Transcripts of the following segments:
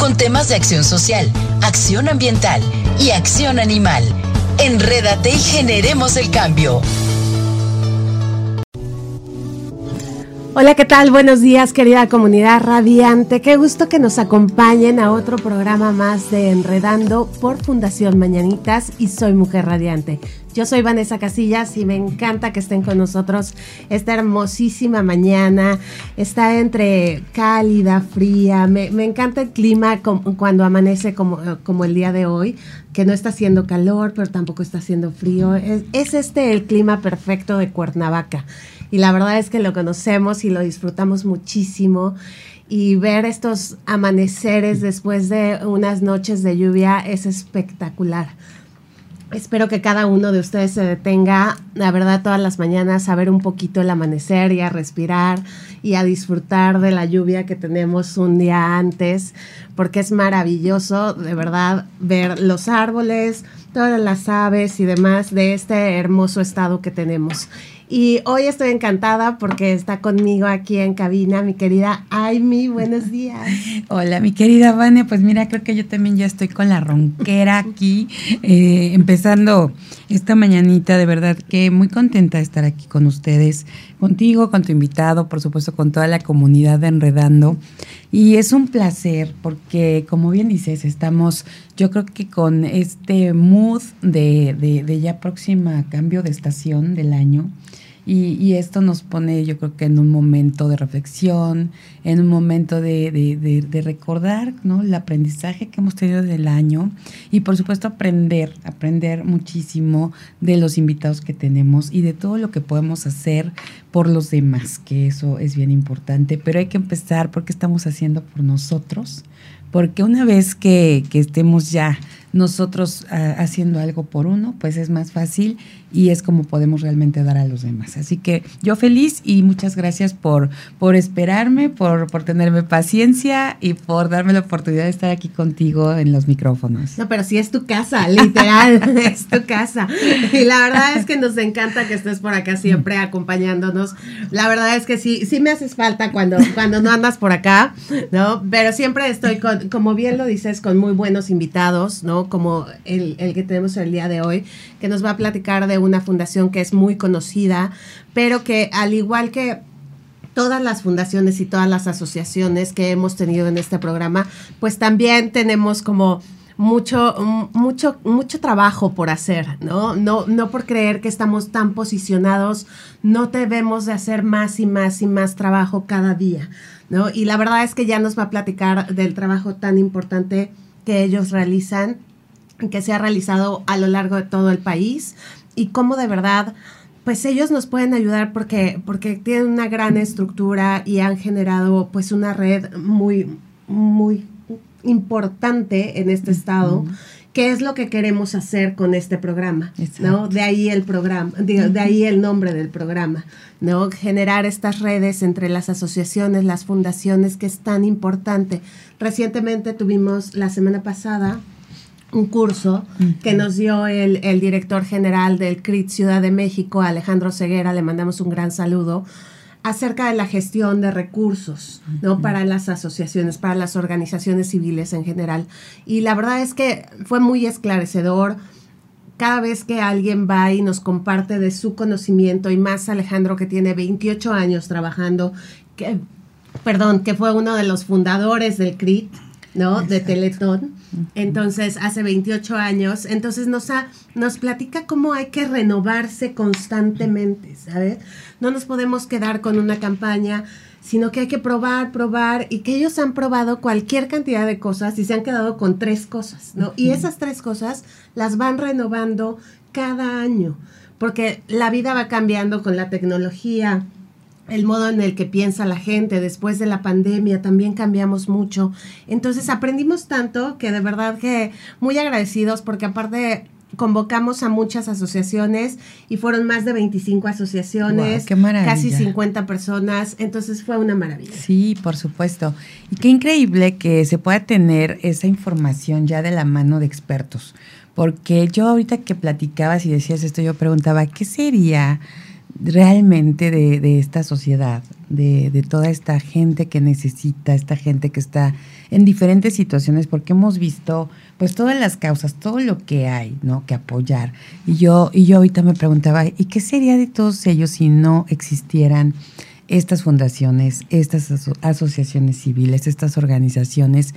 con temas de acción social, acción ambiental y acción animal. Enrédate y generemos el cambio. Hola, ¿qué tal? Buenos días, querida comunidad radiante. Qué gusto que nos acompañen a otro programa más de Enredando por Fundación Mañanitas y Soy Mujer Radiante. Yo soy Vanessa Casillas y me encanta que estén con nosotros esta hermosísima mañana. Está entre cálida, fría. Me, encanta el clima cuando amanece como, como, el día de hoy, que no está haciendo calor, pero tampoco está haciendo frío. Es, es este el clima perfecto de Cuernavaca y la verdad es que lo conocemos y lo disfrutamos muchísimo y ver estos amaneceres después de unas noches de lluvia es espectacular. Espero que cada uno de ustedes se detenga, la verdad, todas las mañanas a ver un poquito el amanecer y a respirar y a disfrutar de la lluvia que tenemos un día antes, porque es maravilloso, de verdad, ver los árboles, todas las aves y demás de este hermoso estado que tenemos. Y hoy estoy encantada porque está conmigo aquí en cabina mi querida Aimi. Buenos días. Hola, mi querida Vane. Pues mira, creo que yo también ya estoy con la ronquera aquí, eh, empezando esta mañanita. De verdad que muy contenta de estar aquí con ustedes, contigo, con tu invitado, por supuesto, con toda la comunidad de Enredando. Y es un placer porque, como bien dices, estamos, yo creo que con este mood de, de, de ya próxima cambio de estación del año y, esto nos pone, yo creo que en un momento de reflexión, en un momento de, recordar ¿no? el aprendizaje que hemos tenido del año y por supuesto aprender, aprender muchísimo de los invitados que tenemos y de todo lo que podemos hacer por los demás, que eso es bien importante. Pero hay que empezar porque estamos haciendo por nosotros, porque una vez que, que estemos ya nosotros ah, haciendo algo por uno, pues es más fácil y es como podemos realmente dar a los demás. Así que yo feliz y muchas gracias por, por esperarme, por, por tenerme paciencia y por darme la oportunidad de estar aquí contigo en los micrófonos. No, pero sí es tu casa, literal, es tu casa. Y la verdad es que nos encanta que estés por acá siempre acompañándonos. La verdad es que sí, sí me haces falta cuando, cuando no andas por acá, ¿no? Pero siempre estoy con, como bien lo dices, con muy buenos invitados, ¿no? Como el, el que tenemos el día de hoy, que nos va a platicar de una fundación que es muy conocida, pero que al igual que todas las fundaciones y todas las asociaciones que hemos tenido en este programa, pues también tenemos como mucho, mucho, mucho trabajo por hacer, ¿no? No, no por creer que estamos tan posicionados, no debemos de hacer más y más y más trabajo cada día, ¿no? Y la verdad es que ya nos va a platicar del trabajo tan importante que ellos realizan, que se ha realizado a lo largo de todo el país, y cómo de verdad pues ellos nos pueden ayudar porque, porque tienen una gran estructura y han generado pues una red muy, muy importante en este estado. ¿Qué es lo que queremos hacer con este programa? ¿no? De ahí el programa, de, ahí el nombre del programa, ¿no? Generar estas redes entre las asociaciones, las fundaciones, que es tan importante. Recientemente tuvimos la semana pasada un curso que nos dio el, director general del CRIT Ciudad de México, Alejandro Ceguera, le mandamos un gran saludo, acerca de la gestión de recursos, ¿no? Para las asociaciones, para las organizaciones civiles en general. Y la verdad es que fue muy esclarecedor. Cada vez que alguien va y nos comparte de su conocimiento, y más Alejandro que tiene 28 años trabajando, que, perdón, que fue uno de los fundadores del CRIT, ¿no? De Teletón. Entonces, hace 28 años. Entonces, nos, ha, nos platica cómo hay que renovarse constantemente, ¿sabes? No nos podemos quedar con una campaña, sino que hay que probar, probar, y que ellos han probado cualquier cantidad de cosas y se han quedado con tres cosas, ¿no? Y esas tres cosas las van renovando cada año, porque la vida va cambiando con la tecnología, el modo en el que piensa la gente. Después de la pandemia también cambiamos mucho. Entonces aprendimos tanto que de verdad que muy agradecidos porque aparte convocamos a muchas asociaciones y fueron más de 25 asociaciones, casi 50 personas, entonces fue una maravilla. Sí, por supuesto. Y qué increíble que se pueda tener esa información ya de la mano de expertos, porque yo ahorita que platicabas y decías esto, yo preguntaba, ¿qué sería realmente de, de esta sociedad, de, de toda esta gente que necesita, esta gente que está en diferentes situaciones, porque hemos visto pues todas las causas, todo lo que hay, ¿no? Que apoyar. Y yo, y yo ahorita me preguntaba, ¿y qué sería de todos ellos si no existieran estas fundaciones, estas asociaciones civiles, estas organizaciones?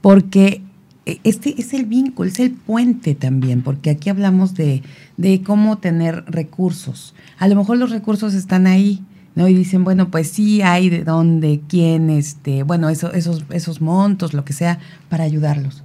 Porque e, este es el vínculo, es el puente también, porque aquí hablamos de, de cómo tener recursos. A lo mejor los recursos están ahí, ¿no? Y dicen, bueno, pues sí hay de dónde, quién, este, bueno, eso, esos, esos montos, lo que sea, para ayudarlos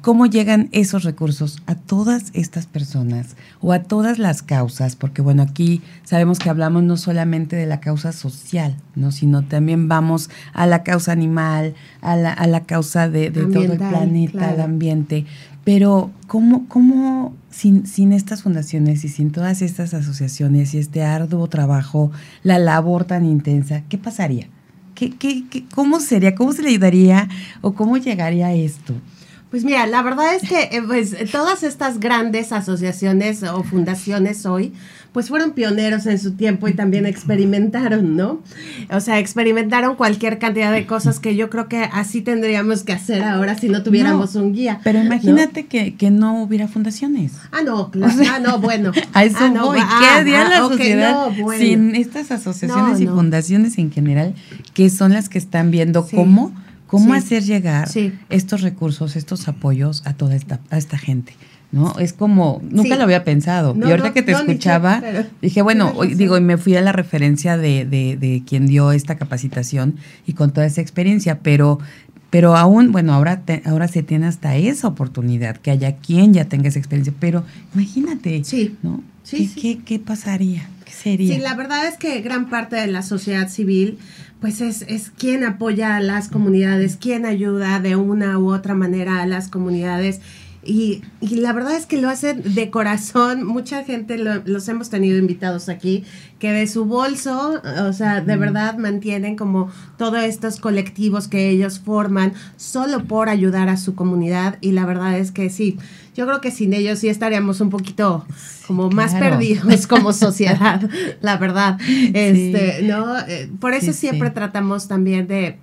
cómo llegan esos recursos a todas estas personas o a todas las causas, porque bueno, aquí sabemos que hablamos no solamente de la causa social, ¿no? sino también vamos a la causa animal, a la, a la causa de, todo el planeta, el ambiente. Pero ¿cómo, cómo sin, sin estas fundaciones y sin todas estas asociaciones y este arduo trabajo, la labor tan intensa, qué pasaría? ¿Qué, qué, qué, ¿Cómo sería? ¿Cómo se le ayudaría o cómo llegaría a esto? Pues mira, la verdad es que eh, pues, todas estas grandes asociaciones o fundaciones hoy, pues fueron pioneros en su tiempo y también experimentaron, ¿no? O sea, experimentaron cualquier cantidad de cosas que yo creo que así tendríamos que hacer ahora si no tuviéramos un guía. Pero imagínate que, que, no hubiera fundaciones. Ah, no, claro. ah, no, bueno. A eso ah, voy. ¿Qué ah, haría la sociedad sin estas asociaciones y fundaciones en general que son las que están viendo cómo ¿Cómo hacer llegar estos recursos, estos apoyos a toda esta, a esta gente? ¿no? Es como, nunca lo había pensado. y ahorita que te escuchaba, dije, bueno, digo, y me fui a la referencia de, de, de, quien dio esta capacitación y con toda esa experiencia, pero, pero aún, bueno, ahora, ahora se tiene hasta esa oportunidad, que haya quien ya tenga esa experiencia, pero imagínate, sí. ¿no? Sí, ¿Qué, qué, pasaría? Sí, la verdad es que gran parte de la sociedad civil pues es, es quien apoya a las comunidades, quien ayuda de una u otra manera a las comunidades. Y, y, la verdad es que lo hacen de corazón. Mucha gente los hemos tenido invitados aquí que de su bolso, o sea, de verdad mantienen como todos estos colectivos que ellos forman solo por ayudar a su comunidad. Y la verdad es que sí, yo creo que sin ellos sí estaríamos un poquito como más perdidos como sociedad, la verdad. Este, ¿no? Eh, por eso siempre tratamos también de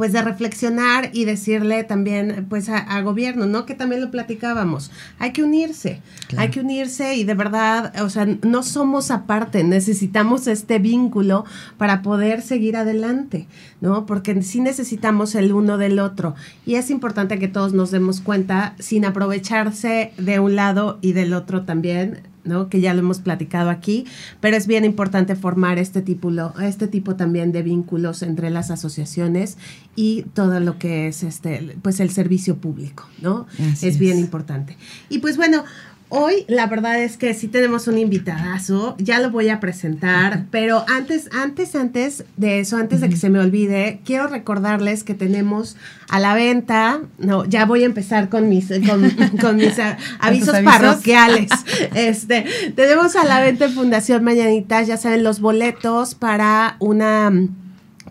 pues de reflexionar y decirle también pues a, gobierno, ¿no? Que también lo platicábamos. Hay que unirse, hay que unirse y de verdad, o sea, no somos aparte, necesitamos este vínculo para poder seguir adelante, ¿no? Porque sí necesitamos el uno del otro y es importante que todos nos demos cuenta sin aprovecharse de un lado y del otro también, ¿no? que ya lo hemos platicado aquí, pero es bien importante formar este tipo, este tipo también de vínculos entre las asociaciones y todo lo que es este, pues el servicio público, ¿no? es bien importante. Y pues bueno, Hoy la verdad es que sí tenemos un invitadazo, ya lo voy a presentar, pero antes, antes, antes de eso, antes de que se me olvide, quiero recordarles que tenemos a la venta, no, ya voy a empezar con mis, con, mis avisos, parroquiales. Este, tenemos a la venta en Fundación Mañanitas, ya saben, los boletos para una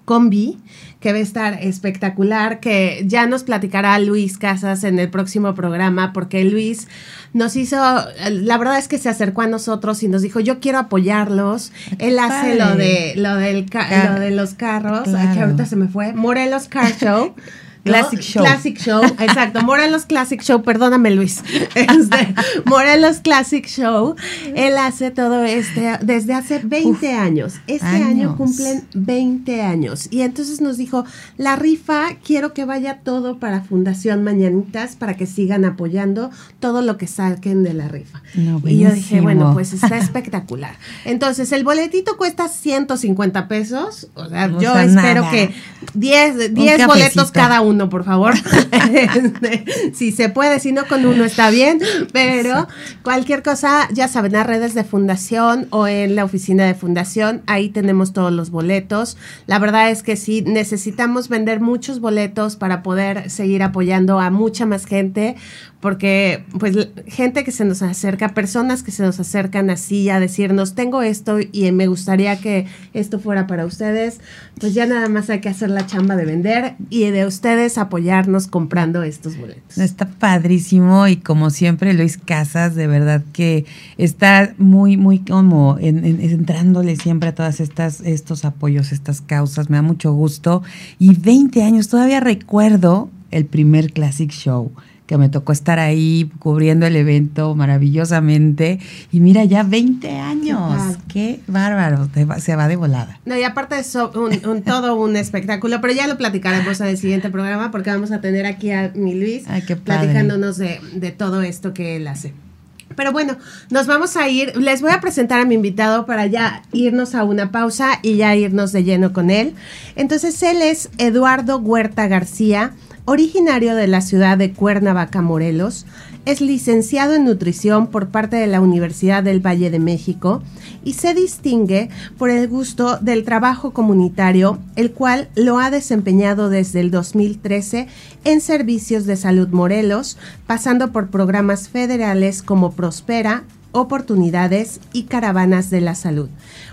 combi que va a estar espectacular, que ya nos platicará Luis Casas en el próximo programa, porque Luis nos hizo, la verdad es que se acercó a nosotros y nos dijo, yo quiero apoyarlos. Él hace lo de, lo, del lo de los carros, que ahorita se me fue, Morelos Car Show. Classic Show. Classic Show, exacto. Morelos Classic Show, perdóname Luis. Este, Morelos Classic Show. Él hace todo este desde hace 20 años. Este año cumplen 20 años. Y entonces nos dijo, la rifa, quiero que vaya todo para Fundación Mañanitas para que sigan apoyando todo lo que saquen de la rifa. y yo dije, bueno, pues está espectacular. Entonces, el boletito cuesta 150 pesos. O sea, yo espero que 10, 10 boletos cada uno uno, por favor. Este, si se puede, si no con uno está bien, pero cualquier cosa, ya saben, las redes de fundación o en la oficina de fundación, ahí tenemos todos los boletos. La verdad es que sí, necesitamos vender muchos boletos para poder seguir apoyando a mucha más gente, porque pues gente que se nos acerca, personas que se nos acercan así a decirnos, tengo esto y me gustaría que esto fuera para ustedes, pues ya nada más hay que hacer la chamba de vender y de ustedes apoyarnos comprando estos boletos. Está padrísimo y como siempre Luis Casas, de verdad que está muy, muy como entrándole siempre a todas estas, estos apoyos, estas causas, me da mucho gusto. Y 20 años, todavía recuerdo el primer Classic Show que me tocó estar ahí cubriendo el evento maravillosamente. Y mira, ya 20 años. Qué bárbaro, se va de volada. No, y aparte es un, todo un espectáculo, pero ya lo platicaremos en el siguiente programa porque vamos a tener aquí a mi Luis platicándonos de, de todo esto que él hace. Pero bueno, nos vamos a ir. Les voy a presentar a mi invitado para ya irnos a una pausa y ya irnos de lleno con él. Entonces, él es Eduardo Huerta García. Originario de la ciudad de Cuernavaca, Morelos, es licenciado en nutrición por parte de la Universidad del Valle de México y se distingue por el gusto del trabajo comunitario, el cual lo ha desempeñado desde el 2013 en servicios de salud Morelos, pasando por programas federales como Prospera, Oportunidades y Caravanas de la Salud.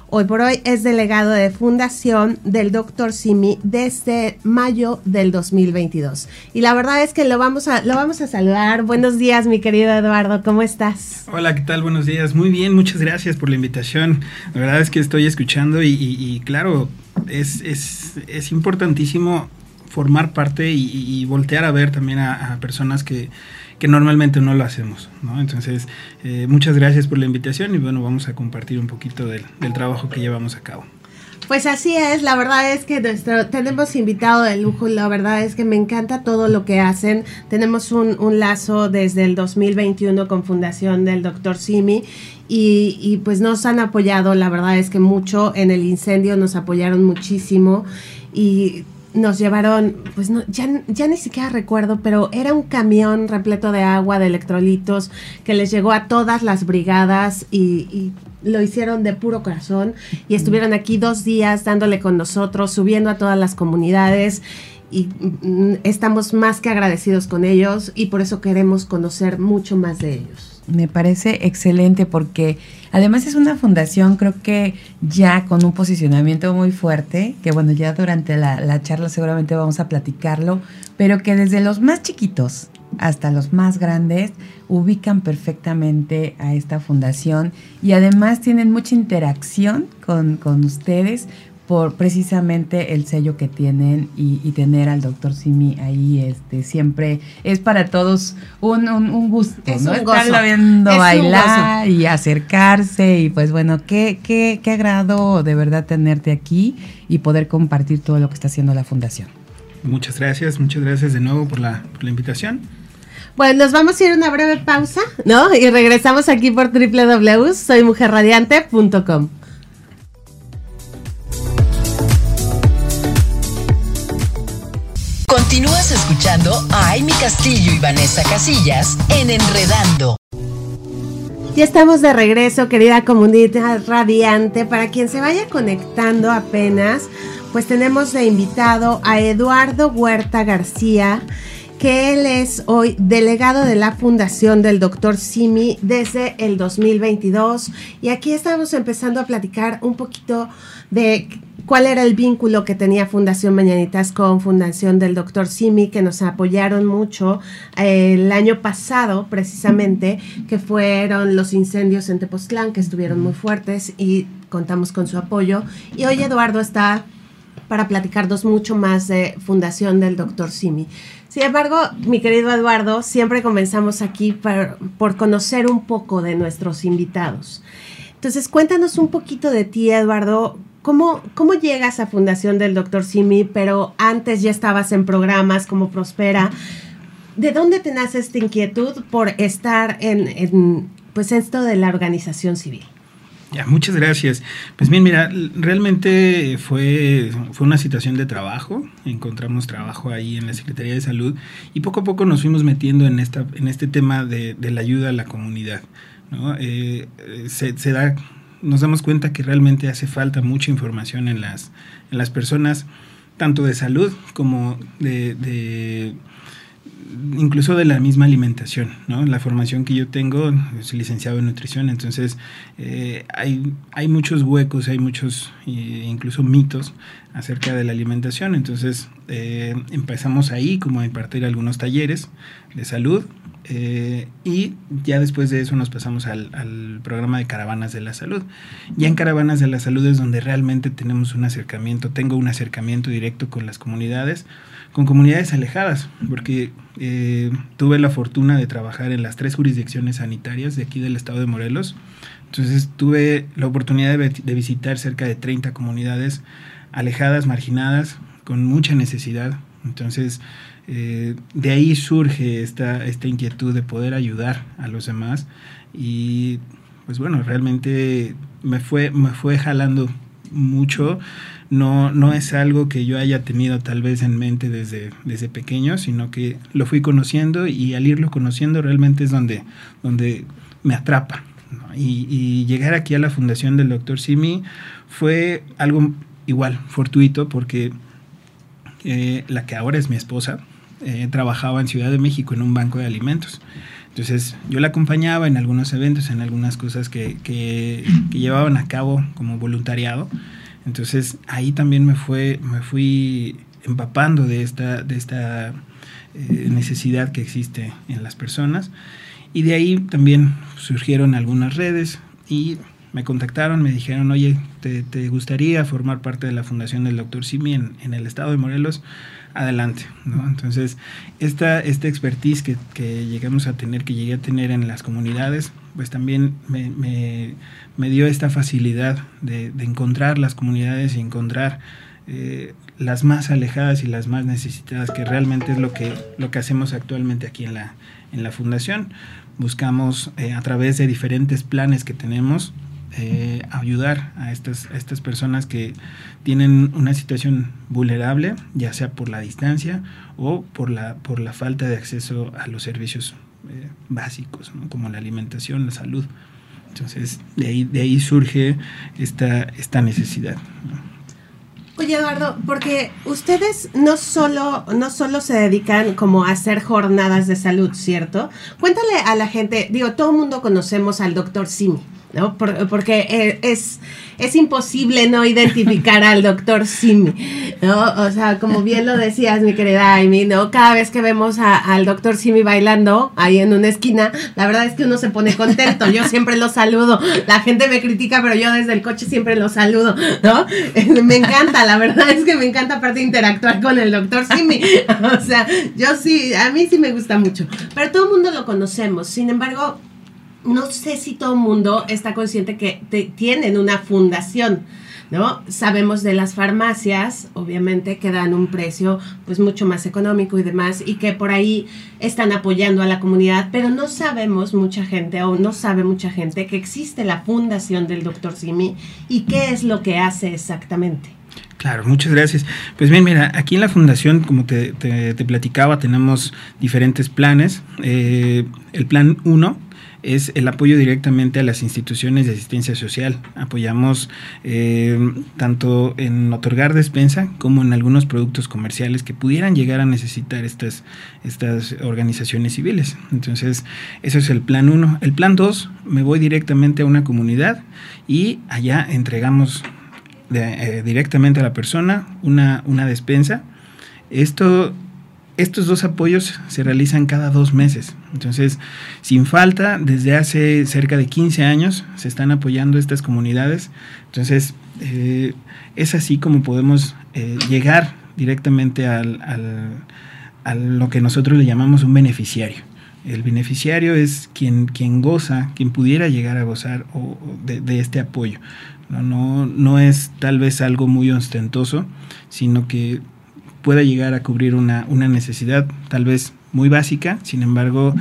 Hoy por hoy es delegado de fundación del Dr. Simi desde mayo del 2022. Y la verdad es que lo vamos a, lo vamos a saludar. Buenos días, mi querido Eduardo, ¿cómo estás? Hola, ¿qué tal? Buenos días. Muy bien, muchas gracias por la invitación. La verdad es que estoy escuchando y, claro, es, es, importantísimo formar parte y, voltear a ver también a personas que que normalmente no lo hacemos. Entonces, eh, muchas gracias por la invitación y bueno, vamos a compartir un poquito del, trabajo que llevamos a cabo. Pues así es, la verdad es que tenemos invitado de lujo, la verdad es que me encanta todo lo que hacen. Tenemos un, lazo desde el 2021 con Fundación del Dr. Simi y, y, pues nos han apoyado, la verdad es que mucho en el incendio, nos apoyaron muchísimo y nos llevaron, pues no, ya, ya ni siquiera recuerdo, pero era un camión repleto de agua, de electrolitos, que les llegó a todas las brigadas y, lo hicieron de puro corazón y estuvieron aquí dos días dándole con nosotros, subiendo a todas las comunidades y mm, estamos más que agradecidos con ellos y por eso queremos conocer mucho más de ellos. Me parece excelente porque además es una fundación creo que ya con un posicionamiento muy fuerte, que bueno, ya durante la, charla seguramente vamos a platicarlo, pero que desde los más chiquitos hasta los más grandes ubican perfectamente a esta fundación y además tienen mucha interacción con, con ustedes por precisamente el sello que tienen y, tener al doctor Simi ahí este siempre es para todos un, un, gusto, ¿no? Estarlo viendo bailar y acercarse y pues bueno, qué, qué, qué agrado de verdad tenerte aquí y poder compartir todo lo que está haciendo la fundación. Muchas gracias, muchas gracias de nuevo por la, por la invitación. Bueno, nos vamos a ir a una breve pausa, ¿no? Y regresamos aquí por www.soymujerradiante.com. Continúas escuchando a Amy Castillo y Vanessa Casillas en Enredando. Ya estamos de regreso, querida comunidad radiante. Para quien se vaya conectando apenas, pues tenemos de invitado a Eduardo Huerta García, que él es hoy delegado de la Fundación del Dr. Simi desde el 2022. Y aquí estamos empezando a platicar un poquito de cuál era el vínculo que tenía Fundación Mañanitas con Fundación del Doctor Simi, que nos apoyaron mucho eh, el año pasado, precisamente, que fueron los incendios en Tepoztlán, que estuvieron muy fuertes y contamos con su apoyo. Y hoy Eduardo está para platicarnos mucho más de Fundación del Doctor Simi. Sin embargo, mi querido Eduardo, siempre comenzamos aquí por, por conocer un poco de nuestros invitados. Entonces, cuéntanos un poquito de ti, Eduardo. ¿Cómo, ¿Cómo llegas a Fundación del Dr. Simi, pero antes ya estabas en programas como Prospera? ¿De dónde te nace esta inquietud por estar en, en pues esto de la organización civil? Ya, muchas gracias. Pues bien, mira, realmente fue, fue una situación de trabajo. Encontramos trabajo ahí en la Secretaría de Salud y poco a poco nos fuimos metiendo en, esta, en este tema de, de la ayuda a la comunidad. ¿no? Eh, se, se, da, nos damos cuenta que realmente hace falta mucha información en las, en las personas, tanto de salud como de, incluso de la misma alimentación, ¿no? La formación que yo tengo, soy licenciado en nutrición, entonces eh, hay, hay muchos huecos, hay muchos eh, incluso mitos acerca de la alimentación, entonces eh, empezamos ahí como a impartir algunos talleres de salud eh, y ya después de eso nos pasamos al, al, programa de Caravanas de la Salud. Ya en Caravanas de la Salud es donde realmente tenemos un acercamiento, tengo un acercamiento directo con las comunidades, con comunidades alejadas, porque eh, tuve la fortuna de trabajar en las tres jurisdicciones sanitarias de aquí del estado de Morelos. Entonces tuve la oportunidad de, de visitar cerca de 30 comunidades alejadas, marginadas, con mucha necesidad. Entonces, eh, de ahí surge esta, esta inquietud de poder ayudar a los demás y pues bueno, realmente me fue, me fue jalando mucho. No, no es algo que yo haya tenido tal vez en mente desde, desde pequeño, sino que lo fui conociendo y al irlo conociendo realmente es donde, donde me atrapa. y, llegar aquí a la fundación del doctor Simi fue algo igual, fortuito, porque eh, la que ahora es mi esposa, eh, trabajaba en Ciudad de México en un banco de alimentos. Entonces yo la acompañaba en algunos eventos, en algunas cosas que, que, llevaban a cabo como voluntariado. Entonces ahí también me, fue, me fui empapando de esta, de esta eh, necesidad que existe en las personas. Y de ahí también surgieron algunas redes y me contactaron, me dijeron, oye, ¿te, te gustaría formar parte de la fundación del doctor Simi en, en el estado de Morelos? Adelante. ¿no? Entonces, esta, esta expertise que, que, llegamos a tener, que llegué a tener en las comunidades, pues también me, me, dio esta facilidad de, de, encontrar las comunidades y encontrar eh, las más alejadas y las más necesitadas, que realmente es lo que, lo que hacemos actualmente aquí en la, en la fundación. Buscamos eh, a través de diferentes planes que tenemos, eh, ayudar a estas, estas personas que tienen una situación vulnerable, ya sea por la distancia o por la, por la falta de acceso a los servicios eh, básicos, como la alimentación, la salud. Entonces, de ahí, de ahí surge esta, esta necesidad. Oye, Eduardo, porque ustedes no solo, no solo se dedican como a hacer jornadas de salud, ¿cierto? Cuéntale a la gente, digo, todo el mundo conocemos al doctor Simi. ¿No? Por, porque es, es imposible no identificar al doctor Simi, ¿no? O sea, como bien lo decías, mi querida Amy, ¿no? Cada vez que vemos al doctor Simi bailando ahí en una esquina, la verdad es que uno se pone contento. Yo siempre lo saludo. La gente me critica, pero yo desde el coche siempre lo saludo, ¿no? Me encanta, la verdad es que me encanta aparte interactuar con el doctor Simi. O sea, yo sí, a mí sí me gusta mucho. Pero todo el mundo lo conocemos. Sin embargo, no sé si todo el mundo está consciente que tienen una fundación. ¿No? Sabemos de las farmacias, obviamente, que dan un precio pues mucho más económico y demás, y que por ahí están apoyando a la comunidad, pero no sabemos mucha gente, o no sabe mucha gente, que existe la fundación del doctor Simi y qué es lo que hace exactamente. Claro, muchas gracias. Pues bien, mira, aquí en la fundación, como te platicaba, tenemos diferentes planes. Eh, el plan 1 es el apoyo directamente a las instituciones de asistencia social. Apoyamos eh, tanto en otorgar despensa como en algunos productos comerciales que pudieran llegar a necesitar estas, estas organizaciones civiles. Entonces, eso es el plan 1. El plan 2, me voy directamente a una comunidad y allá entregamos eh, directamente a la persona una, una despensa. Esto estos dos apoyos se realizan cada dos meses. Entonces, sin falta, desde hace cerca de 15 años se están apoyando estas comunidades. Entonces, eh, es así como podemos eh, llegar directamente al, al, a lo que nosotros le llamamos un beneficiario. El beneficiario es quien, quien goza, quien pudiera llegar a gozar o, de, de, este apoyo. No, no, no es tal vez algo muy ostentoso, sino que pueda llegar a cubrir una, una necesidad tal vez muy básica, sin embargo,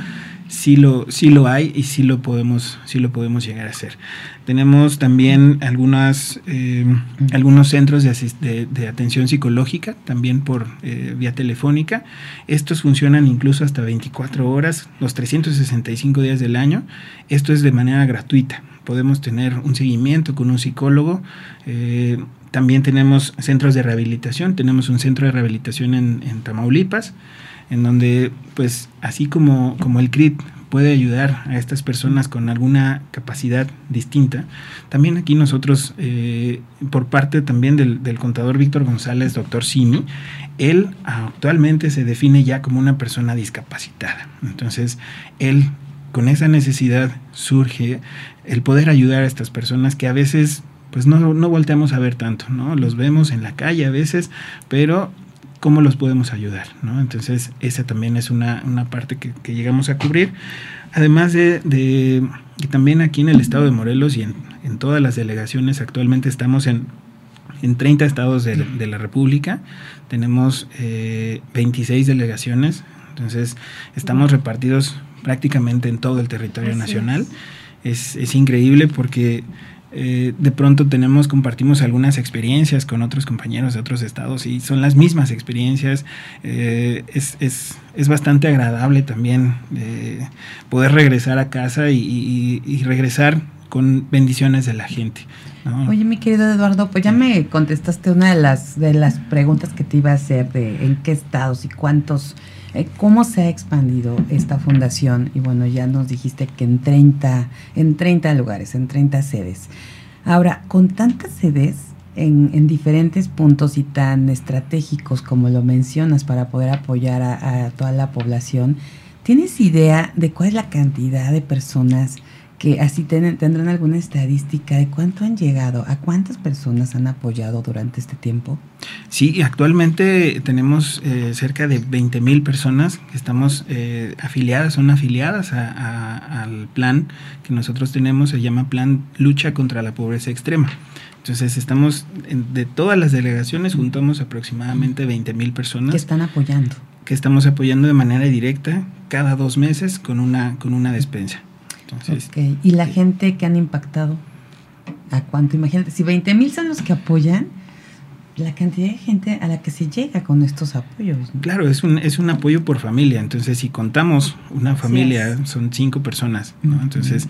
sí lo, lo hay y sí lo podemos, sí lo podemos llegar a hacer. Tenemos también algunas, eh, algunos centros de, atención psicológica, también por eh, vía telefónica. Estos funcionan incluso hasta 24 horas, los 365 días del año. Esto es de manera gratuita. Podemos tener un seguimiento con un psicólogo. Eh, también tenemos centros de rehabilitación. Tenemos un centro de rehabilitación en Tamaulipas en donde pues así como, como el CRIT puede ayudar a estas personas con alguna capacidad distinta, también aquí nosotros, eh, por parte también del, del contador Víctor González, doctor Simi, él actualmente se define ya como una persona discapacitada. Entonces, él con esa necesidad surge el poder ayudar a estas personas que a veces pues no, no volteamos a ver tanto, ¿no? Los vemos en la calle a veces, pero cómo los podemos ayudar, ¿no? Entonces, esa también es una, parte que, llegamos a cubrir. Además de, de, que también aquí en el estado de Morelos y en, todas las delegaciones actualmente estamos en, en 30 estados de, la República, tenemos 26 eh, delegaciones, entonces estamos repartidos prácticamente en todo el territorio nacional. Es. es increíble porque eh, de pronto tenemos, compartimos algunas experiencias con otros compañeros de otros estados y son las mismas experiencias. Eh, es, es, es, bastante agradable también eh, poder regresar a casa y, regresar con bendiciones de la gente. Oye, mi querido Eduardo, pues ya me contestaste una de las, de las preguntas que te iba a hacer de en qué estados y cuántos, cómo se ha expandido esta fundación. Y bueno, ya nos dijiste que en 30, en 30 lugares, en 30 sedes. Ahora, con tantas sedes en, diferentes puntos y tan estratégicos como lo mencionas para poder apoyar a, toda la población, ¿tienes idea de cuál es la cantidad de personas que así tendrán alguna estadística de cuánto han llegado, a cuántas personas han apoyado durante este tiempo? Sí, actualmente tenemos eh, cerca de 20 mil personas que estamos eh, afiliadas, son afiliadas al plan que nosotros tenemos, se llama Plan Lucha contra la Pobreza Extrema. Entonces estamos, de todas las delegaciones, juntamos aproximadamente 20 mil personas. Que están apoyando. Que estamos apoyando de manera directa cada dos meses con una, con una despensa. Entonces, ¿Y la gente que han impactado? ¿A cuánto? Imagínate, si 20 mil son los que apoyan, la cantidad de gente a la que se llega con estos apoyos. Claro, es un, es un apoyo por familia. Entonces, si contamos una familia, son cinco personas. Entonces,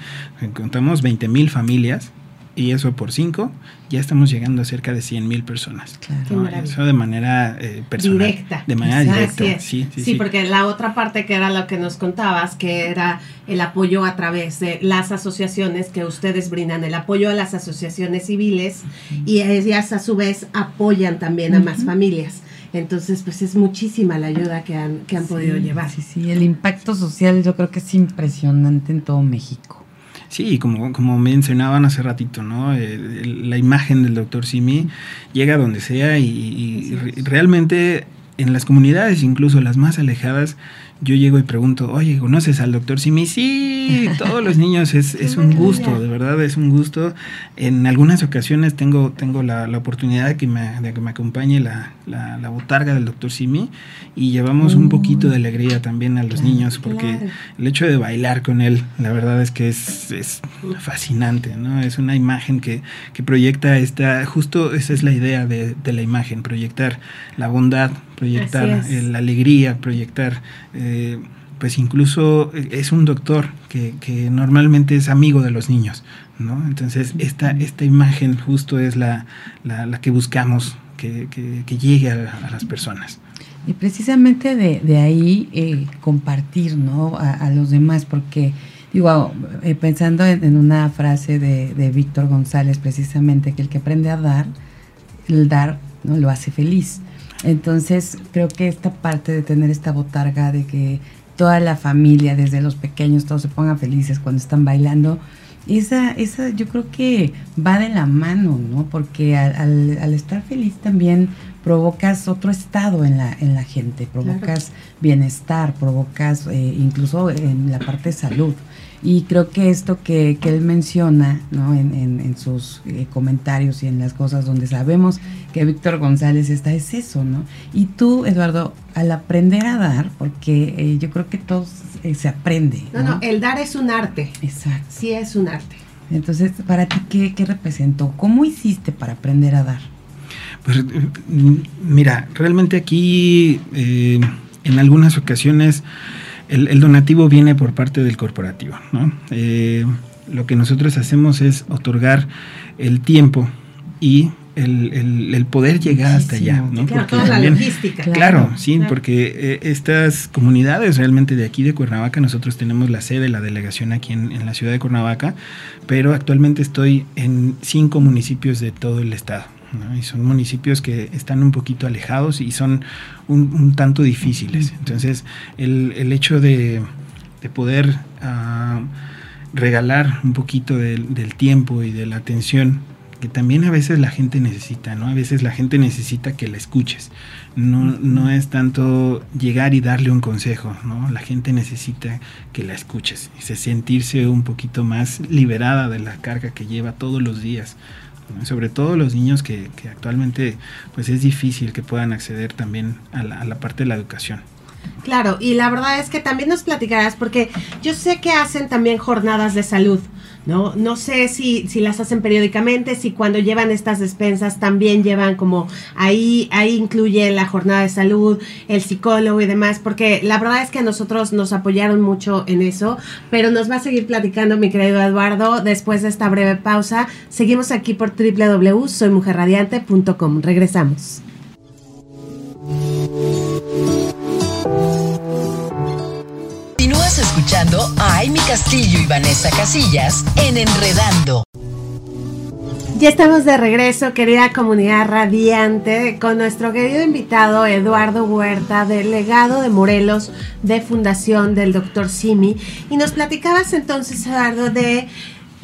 contamos 20 mil familias y eso por cinco, ya estamos llegando a cerca de 100 mil personas. Claro. Eso de manera eh, personal. Directa. De manera directa. Sí, sí, sí, porque la otra parte que era lo que nos contabas, que era el apoyo a través de las asociaciones que ustedes brindan, el apoyo a las asociaciones civiles y ellas a su vez apoyan también a más familias. Entonces, pues es muchísima la ayuda que han, que han podido llevar. Sí, sí, el impacto social yo creo que es impresionante en todo México. Sí, como, como mencionaban hace ratito, ¿no? Eh, la imagen del doctor Simi llega donde sea y realmente en las comunidades, incluso las más alejadas, yo llego y pregunto, oye, ¿conoces al doctor Simi? Sí, todos los niños es, es un gusto, de verdad es un gusto. En algunas ocasiones tengo, tengo la, la oportunidad de que me, de que me acompañe la, la, la, botarga del doctor Simi y llevamos un poquito de alegría también a los niños porque el hecho de bailar con él, la verdad es que es, es fascinante, ¿no? Es una imagen que, que proyecta esta, justo esa es la idea de, de la imagen, proyectar la bondad, proyectar la alegría, proyectar, eh, pues incluso es un doctor que, que, normalmente es amigo de los niños, ¿no? Entonces esta, esta imagen justo es la, la, que buscamos que, que, llegue a, las personas. Y precisamente de, de ahí eh, compartir, ¿no? A, los demás, porque digo, eh, pensando en, en, una frase de, de Víctor González, precisamente, que el que aprende a dar, el dar, ¿no? Lo hace feliz. Entonces, creo que esta parte de tener esta botarga, de que toda la familia, desde los pequeños, todos se pongan felices cuando están bailando, esa, esa yo creo que va de la mano, ¿no? Porque al, al, estar feliz también provocas otro estado en la, en la gente, provocas bienestar, provocas eh, incluso en la parte de salud. Y creo que esto que, que él menciona ¿no? en, en, sus eh, comentarios y en las cosas donde sabemos que Víctor González está, es eso, ¿no? Y tú, Eduardo, al aprender a dar, porque eh, yo creo que todos eh, se aprende. No, no, el dar es un arte. Exacto. Sí es un arte. Entonces, para ti, ¿qué, qué representó? ¿Cómo hiciste para aprender a dar? Pues mm, mira, realmente aquí eh, en algunas ocasiones el, el, donativo viene por parte del corporativo, ¿no? Eh, lo que nosotros hacemos es otorgar el tiempo y el, el, el, poder llegar hasta allá, ¿no? Claro, porque toda también, la logística. Claro, claro sí, claro. porque eh, estas comunidades realmente de aquí de Cuernavaca, nosotros tenemos la sede, la delegación aquí en, en, la ciudad de Cuernavaca, pero actualmente estoy en cinco municipios de todo el estado. ¿No? Y son municipios que están un poquito alejados y son un, un tanto difíciles. Entonces, el, el hecho de, de poder uh, regalar un poquito del, del tiempo y de la atención que también a veces la gente necesita, ¿no? A veces la gente necesita que la escuches. No, no es tanto llegar y darle un consejo, ¿no? La gente necesita que la escuches y sentirse un poquito más liberada de la carga que lleva todos los días. Sobre todo los niños que, que, actualmente pues es difícil que puedan acceder también a la, a la parte de la educación. Claro, y la verdad es que también nos platicarás, porque yo sé que hacen también jornadas de salud. ¿No? No sé si, si las hacen periódicamente, si cuando llevan estas despensas también llevan como ahí, ahí incluye la jornada de salud, el psicólogo y demás, porque la verdad es que a nosotros nos apoyaron mucho en eso, pero nos va a seguir platicando mi querido Eduardo después de esta breve pausa. Seguimos aquí por www.soymujerradiante.com. Regresamos. Escuchando a Amy Castillo y Vanessa Casillas en Enredando. Ya estamos de regreso, querida comunidad radiante, con nuestro querido invitado Eduardo Huerta, delegado de Morelos de Fundación del Dr. Simi. Y nos platicabas entonces, Eduardo, de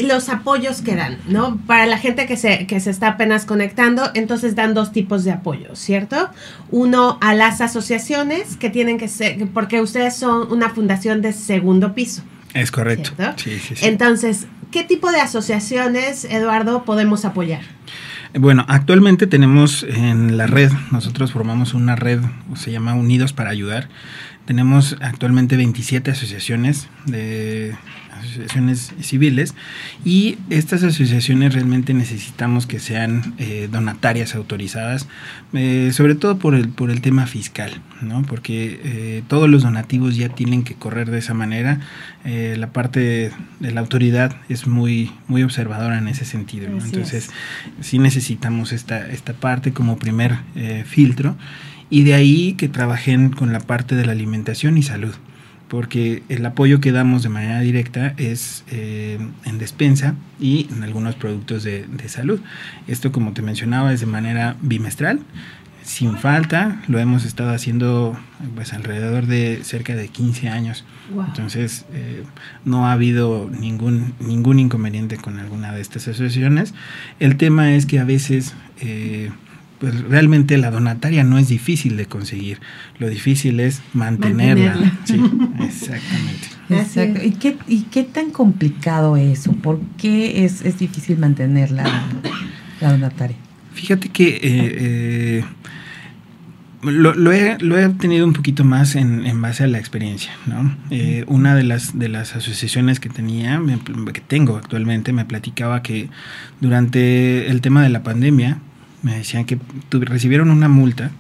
los apoyos que dan, ¿no? Para la gente que se, que se está apenas conectando, entonces dan dos tipos de apoyos, ¿cierto? Uno a las asociaciones que tienen que ser, porque ustedes son una fundación de segundo piso. Es correcto. Sí, sí, sí. Entonces, ¿qué tipo de asociaciones, Eduardo, podemos apoyar? Bueno, actualmente tenemos en la red, nosotros formamos una red, se llama Unidos para Ayudar. Tenemos actualmente 27 asociaciones de asociaciones civiles y estas asociaciones realmente necesitamos que sean eh, donatarias autorizadas, eh, sobre todo por el, por el tema fiscal, ¿no? porque eh, todos los donativos ya tienen que correr de esa manera. la parte de la autoridad es muy, muy observadora en ese sentido. ¿no? Entonces, es. sí necesitamos esta, esta parte como primer filtro y de ahí que trabajen con la parte de la alimentación y salud porque el apoyo que damos de manera directa es eh, en despensa y en algunos productos de, de, salud. Esto, como te mencionaba, es de manera bimestral, sin falta. Lo hemos estado haciendo pues alrededor de cerca de 15 años. Wow. Entonces, eh, no ha habido ningún, ningún inconveniente con alguna de estas asociaciones. El tema es que a veces... Eh, pues realmente la donataria no es difícil de conseguir. Lo difícil es mantenerla. mantenerla. Sí, exactamente. Exacto. ¿Y qué, ¿Y qué tan complicado es eso? ¿Por qué es, es difícil mantener la, la donataria? Fíjate que eh, eh, lo, lo, he, lo, he, obtenido un poquito más en, en base a la experiencia. ¿no? Eh, una de las, de las asociaciones que tenía, me, que tengo actualmente, me platicaba que durante el tema de la pandemia, me decían que recibieron una multa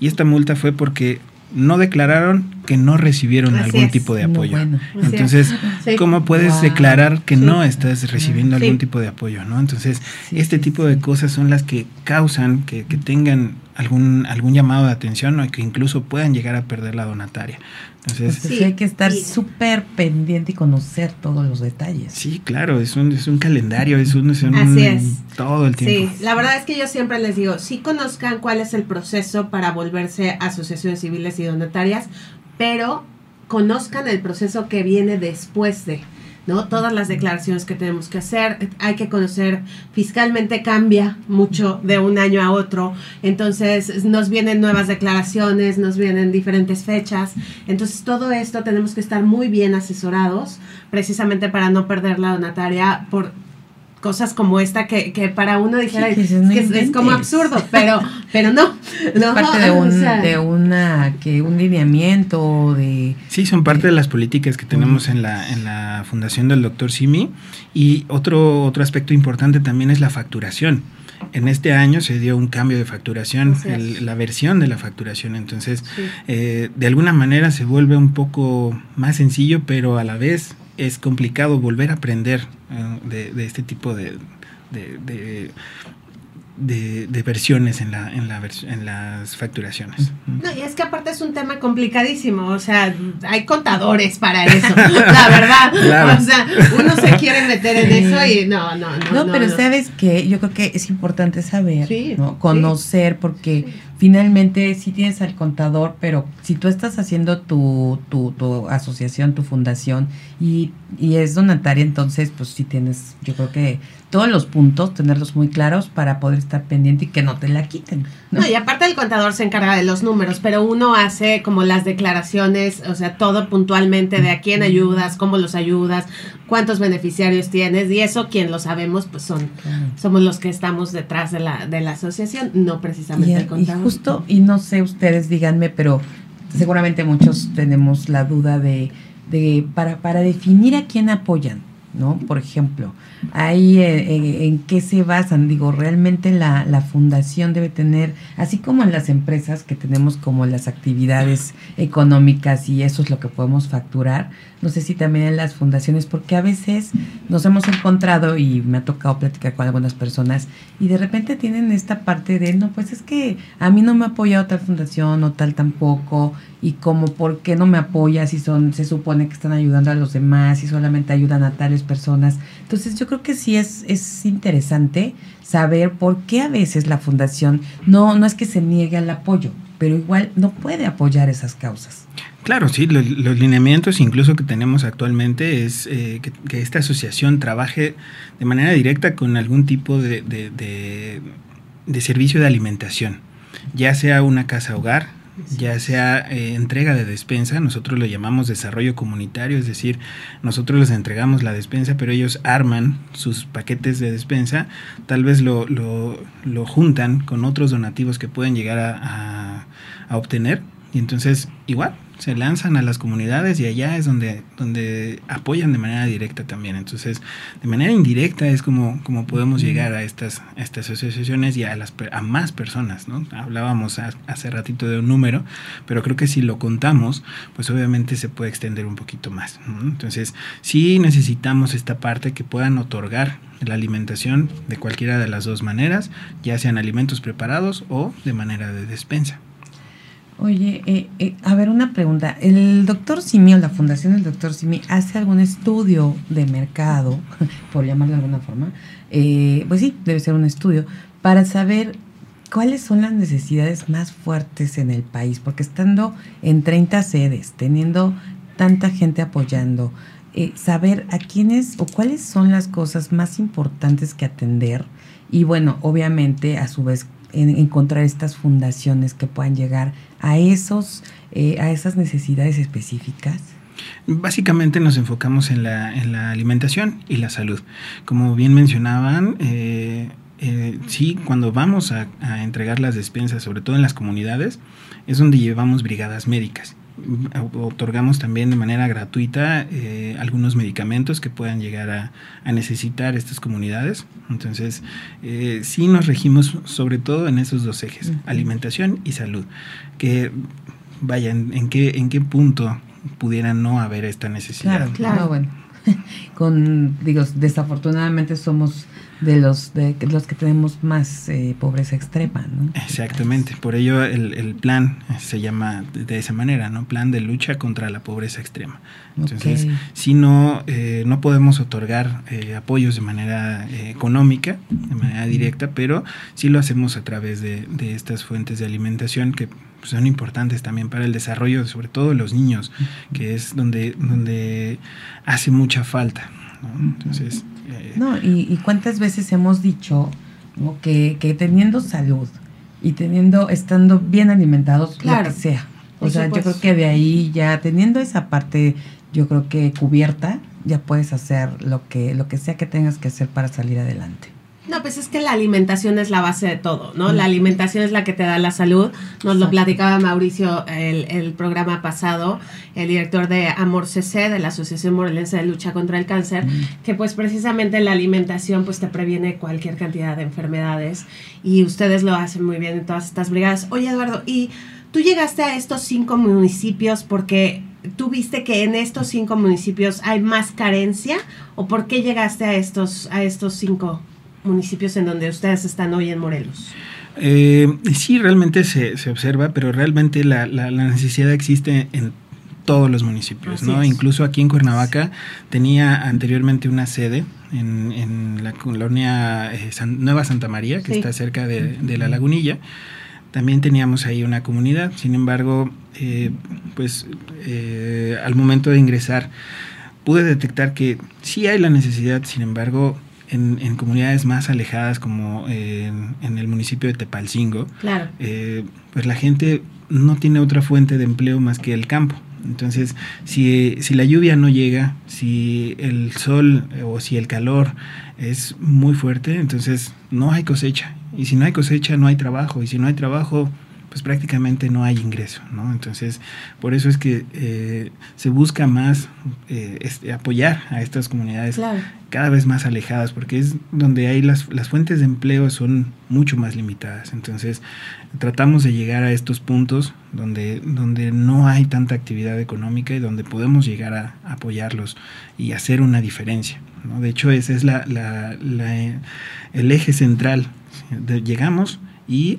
y esta multa fue porque no declararon que no recibieron Así algún es. tipo de apoyo. No, bueno. Entonces, sí. ¿cómo puedes wow. declarar que sí. no estás recibiendo sí. algún tipo de apoyo? ¿no? Entonces, este tipo de cosas son las que causan que, que tengan algún, algún llamado de atención o que incluso puedan llegar a perder la donataria. Entonces, Entonces hay que estar súper pendiente y conocer todos los detalles. Sí, claro, es un, es un calendario, es un, es un Así es. todo el tiempo. Sí, la verdad es que yo siempre les digo, sí conozcan cuál es el proceso para volverse asociaciones civiles y donatarias, pero conozcan el proceso que viene después de. ¿No? Todas las declaraciones que tenemos que hacer, hay que conocer, fiscalmente cambia mucho de un año a otro, entonces nos vienen nuevas declaraciones, nos vienen diferentes fechas, entonces todo esto tenemos que estar muy bien asesorados, precisamente para no perder la donataria por cosas como esta que, que para uno dijera Sí, que es, es como absurdo, pero, pero no. no parte de o un, sea, de una, que un lineamiento, de... Sí, son parte de las políticas que tenemos en la, en la fundación del doctor Simi. Y otro, otro aspecto importante también es la facturación. En este año se dio un cambio de facturación, es. el- la versión de la facturación. Entonces, Sí. eh, de alguna manera se vuelve un poco más sencillo, pero a la vez es complicado volver a aprender eh, de, de este tipo de, de, de- de- de versiones en, la, en, la vers- en las facturaciones. No, y es que aparte es un tema complicadísimo, o sea, hay contadores para eso, la verdad. Claro. O sea, uno se quiere meter en eso y no, no, no. No, pero no. sabes que yo creo que es importante saber, Sí, ¿no? sí. conocer, porque finalmente sí tienes al contador, pero si tú estás haciendo tu, tu, tu asociación, tu fundación y, y es donataria, entonces pues sí tienes, yo creo que todos los puntos, tenerlos muy claros para poder estar pendiente y que no te la quiten. ¿no? No, y aparte el contador se encarga de los números, pero uno hace como las declaraciones, o sea, todo puntualmente de a quién ayudas, cómo los ayudas, cuántos beneficiarios tienes, y eso quien lo sabemos, pues son, Claro. somos los que estamos detrás de la, de la asociación, no precisamente Y, el y contador. justo, y no sé, ustedes díganme, pero seguramente muchos tenemos la duda de, de para, para definir a quién apoyan, ¿no? Por ejemplo, ahí eh, eh, en qué se basan, digo, realmente la, la fundación debe tener, así como en las empresas que tenemos como las actividades económicas y eso es lo que podemos facturar, no sé si también en las fundaciones, porque a veces nos hemos encontrado y me ha tocado platicar con algunas personas y de repente tienen esta parte de, no, pues es que a mí no me ha apoyado tal fundación o tal tampoco, y como, ¿por qué no me apoya si son, se supone que están ayudando a los demás y solamente ayudan a tales personas? Entonces yo creo que sí es, es interesante saber por qué a veces la fundación no, no es que se niegue al apoyo, pero igual no puede apoyar esas causas. Claro, sí, lo- los, lineamientos incluso que tenemos actualmente es eh, que, esta asociación trabaje de manera directa con algún tipo de, de- servicio de alimentación, ya sea una casa hogar, ya sea eh, entrega de despensa, nosotros lo llamamos desarrollo comunitario, es decir, nosotros les entregamos la despensa, pero ellos arman sus paquetes de despensa, tal vez lo, lo- lo juntan con otros donativos que pueden llegar a, a- a obtener, y entonces igual se lanzan a las comunidades y allá es donde, donde apoyan de manera directa también. Entonces, de manera indirecta es como, como podemos llegar a estas, a estas asociaciones y a, las, a más personas, ¿no? Hablábamos ha- hace ratito de un número, pero creo que si lo contamos, pues obviamente se puede extender un poquito más. ¿no? Entonces, sí necesitamos esta parte que puedan otorgar la alimentación de cualquiera de las dos maneras, ya sean alimentos preparados o de manera de despensa. Oye, eh, eh, a ver, una pregunta. ¿El doctor Simi o la fundación del doctor Simi hace algún estudio de mercado, por llamarlo de alguna forma? Eh, pues sí, debe ser un estudio, para saber cuáles son las necesidades más fuertes en el país, porque estando en 30 sedes, teniendo tanta gente apoyando, eh, saber a quiénes o cuáles son las cosas más importantes que atender y bueno, obviamente a su vez en- encontrar estas fundaciones que puedan llegar a esos eh, a esas necesidades específicas. Básicamente nos enfocamos en la, en la alimentación y la salud. Como bien mencionaban, eh, eh, sí, cuando vamos a, a entregar las despensas, sobre todo en las comunidades, es donde llevamos brigadas médicas. Otorgamos también de manera gratuita eh, algunos medicamentos que puedan llegar a, a necesitar estas comunidades. Entonces, eh, sí nos regimos sobre todo en esos dos ejes, alimentación y salud. Que vaya, ¿en, en qué, en qué punto pudiera no haber esta necesidad? Claro, Claro. claro. bueno. Con digo, desafortunadamente somos de los de los que tenemos más eh, pobreza extrema, ¿no? Exactamente, por ello el, el plan se llama de esa manera, ¿no? Plan de lucha contra la pobreza extrema. Entonces, si no, eh, no podemos otorgar eh, apoyos de manera eh, económica, de manera directa, pero sí lo hacemos a través de, de estas fuentes de alimentación que son importantes también para el desarrollo, sobre todo de los niños, que es donde, donde hace mucha falta. ¿no? Entonces, No, y, y cuántas veces hemos dicho ¿no? que, que teniendo salud y teniendo, estando bien alimentados, Claro. lo que sea. O Por sea, yo creo que de ahí ya teniendo esa parte, yo creo que cubierta, ya puedes hacer lo que, lo que sea que tengas que hacer para salir adelante. No, pues es que la alimentación es la base de todo, ¿no? La alimentación es la que te da la salud. Nos lo platicaba Mauricio el, el programa pasado, el director de Amor CC, de la Asociación Morelense de Lucha contra el Cáncer, que pues precisamente la alimentación pues te previene cualquier cantidad de enfermedades y ustedes lo hacen muy bien en todas estas brigadas. Oye, Eduardo, y tú llegaste a estos cinco municipios porque tú viste que en estos cinco municipios hay más carencia o por qué llegaste a estos, a estos cinco municipios en donde ustedes están hoy en Morelos? Eh, sí, realmente se, se, observa, pero realmente la, la, la, necesidad existe en todos los municipios, Así ¿no? Es. Incluso aquí en Cuernavaca tenía anteriormente una sede en, en la colonia eh, San, Nueva Santa María, que sí. está cerca de, de, la lagunilla. También teníamos ahí una comunidad, sin embargo, eh, pues eh, al momento de ingresar pude detectar que sí hay la necesidad, sin embargo, en, en, comunidades más alejadas como eh, en, en, el municipio de Tepalcingo, claro. eh, pues la gente no tiene otra fuente de empleo más que el campo. Entonces, si, si, la lluvia no llega, si el sol o si el calor es muy fuerte, entonces no hay cosecha. Y si no hay cosecha, no hay trabajo. Y si no hay trabajo, pues prácticamente no hay ingreso, ¿no? Entonces, por eso es que eh, se busca más eh, este, apoyar a estas comunidades claro. cada vez más alejadas, porque es donde hay las, las fuentes de empleo son mucho más limitadas. Entonces, tratamos de llegar a estos puntos donde, donde no hay tanta actividad económica y donde podemos llegar a, apoyarlos y hacer una diferencia. ¿no? De hecho, ese es la, la, la, el eje central. De, llegamos y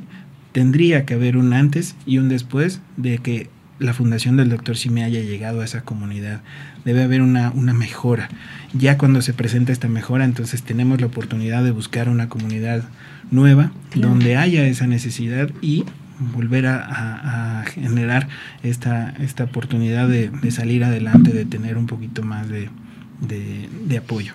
tendría que haber un antes y un después de que la fundación del doctor Simi haya llegado a esa comunidad. Debe haber una, una, mejora. Ya cuando se presenta esta mejora, entonces tenemos la oportunidad de buscar una comunidad nueva donde haya esa necesidad y volver a, a, a generar esta, esta oportunidad de, de, salir adelante, de tener un poquito más de, de, de apoyo.